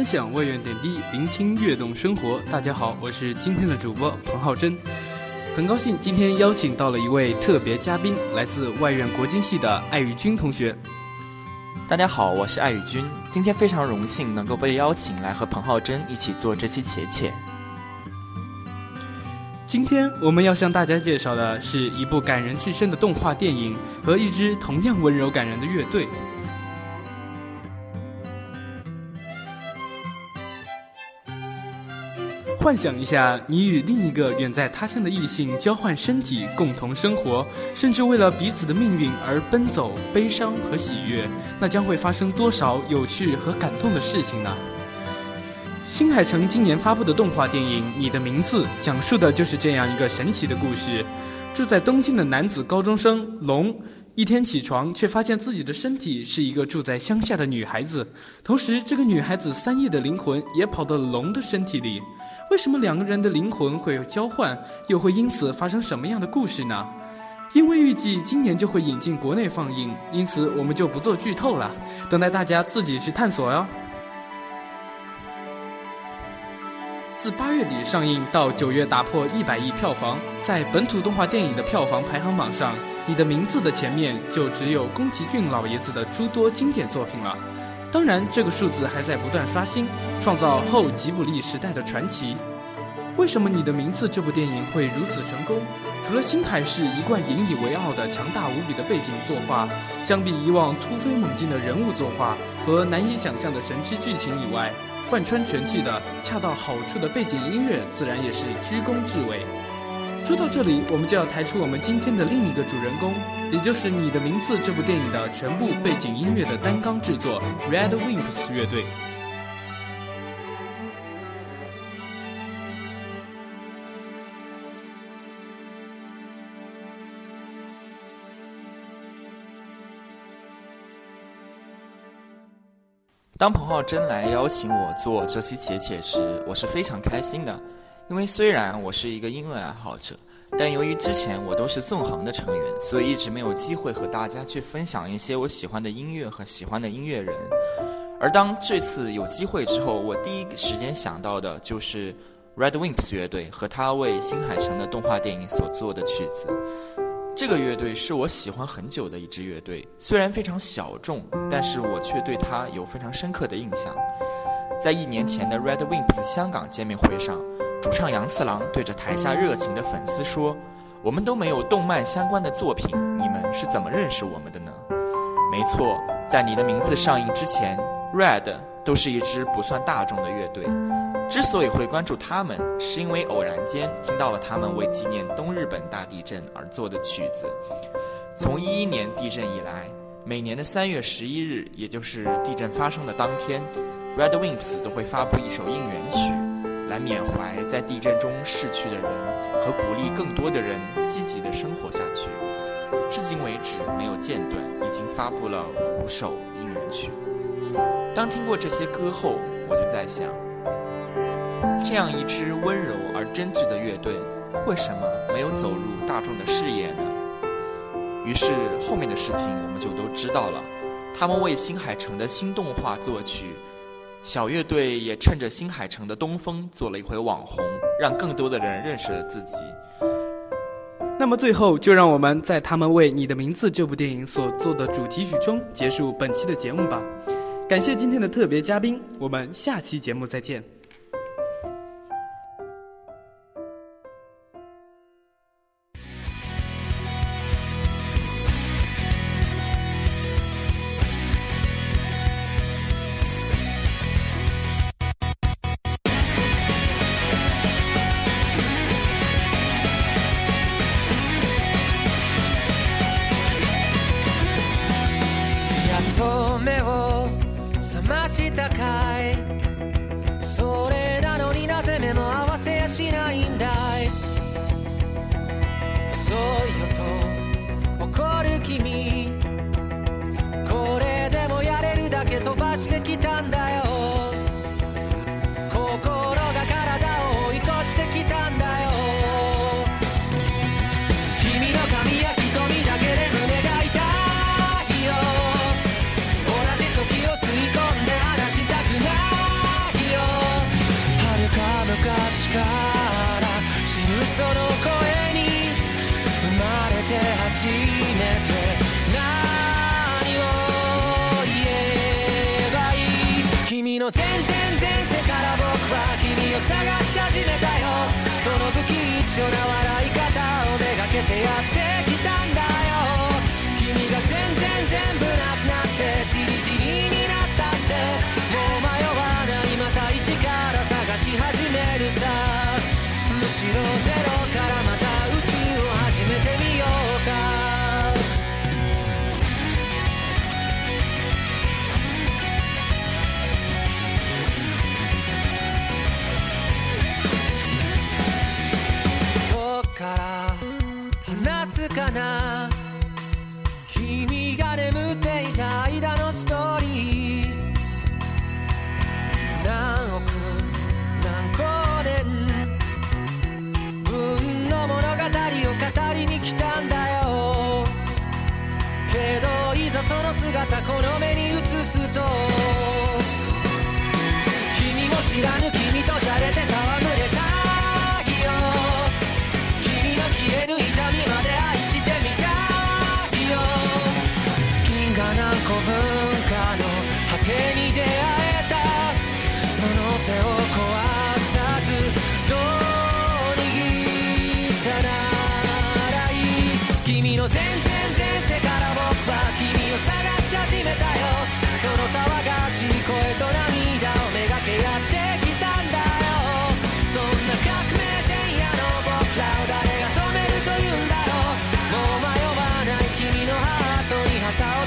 分享外院点滴，聆听悦动生活。大家好，我是今天的主播彭浩真，很高兴今天邀请到了一位特别嘉宾，来自外院国经系的艾宇君同学。大家好，我是艾宇君，今天非常荣幸能够被邀请来和彭浩真一起做这期且且。今天我们要向大家介绍的是一部感人至深的动画电影和一支同样温柔感人的乐队。幻想一下，你与另一个远在他乡的异性交换身体，共同生活，甚至为了彼此的命运而奔走、悲伤和喜悦，那将会发生多少有趣和感动的事情呢？新海诚今年发布的动画电影《你的名字》，讲述的就是这样一个神奇的故事。住在东京的男子高中生龙。一天起床，却发现自己的身体是一个住在乡下的女孩子。同时，这个女孩子三叶的灵魂也跑到了龙的身体里。为什么两个人的灵魂会有交换？又会因此发生什么样的故事呢？因为预计今年就会引进国内放映，因此我们就不做剧透了，等待大家自己去探索哟。自八月底上映到九月打破一百亿票房，在本土动画电影的票房排行榜上。你的名字的前面就只有宫崎骏老爷子的诸多经典作品了，当然这个数字还在不断刷新，创造后吉卜力时代的传奇。为什么你的名字这部电影会如此成功？除了新海市一贯引以为傲的强大无比的背景作画，相比以往突飞猛进的人物作画和难以想象的神之剧情以外，贯穿全剧的恰到好处的背景音乐自然也是居功至伟。说到这里，我们就要抬出我们今天的另一个主人公，也就是《你的名字》这部电影的全部背景音乐的单纲制作 ——Red Wimps 乐队。当彭浩真来邀请我做这期且且时，我是非常开心的。因为虽然我是一个音乐爱好者，但由于之前我都是纵横的成员，所以一直没有机会和大家去分享一些我喜欢的音乐和喜欢的音乐人。而当这次有机会之后，我第一时间想到的就是 Red Wimps 乐队和他为新海诚的动画电影所做的曲子。这个乐队是我喜欢很久的一支乐队，虽然非常小众，但是我却对他有非常深刻的印象。在一年前的 Red Wimps 香港见面会上。主唱杨次郎对着台下热情的粉丝说：“我们都没有动漫相关的作品，你们是怎么认识我们的呢？”没错，在你的名字上映之前，Red 都是一支不算大众的乐队。之所以会关注他们，是因为偶然间听到了他们为纪念东日本大地震而做的曲子。从一一年地震以来，每年的三月十一日，也就是地震发生的当天，Red Wimps 都会发布一首应援曲。来缅怀在地震中逝去的人，和鼓励更多的人积极的生活下去。至今为止没有间断，已经发布了五首应援曲。当听过这些歌后，我就在想，这样一支温柔而真挚的乐队，为什么没有走入大众的视野呢？于是后面的事情我们就都知道了。他们为新海诚的新动画作曲。小乐队也趁着新海诚的东风做了一回网红，让更多的人认识了自己。那么最后，就让我们在他们为《你的名字》这部电影所做的主题曲中结束本期的节目吧。感谢今天的特别嘉宾，我们下期节目再见。目を覚ましたかい？全然前世から僕は君を探し始めたよ。その不吉祥な笑い方を出かけてやってきたんだよ。mañana. 君の全然前世から僕は君を探し始めたよ。その騒がしい声と涙をめがけやってきたんだよ。そんな革命前夜の僕らを誰が止めるというんだろう。もう迷わない君のハートに旗を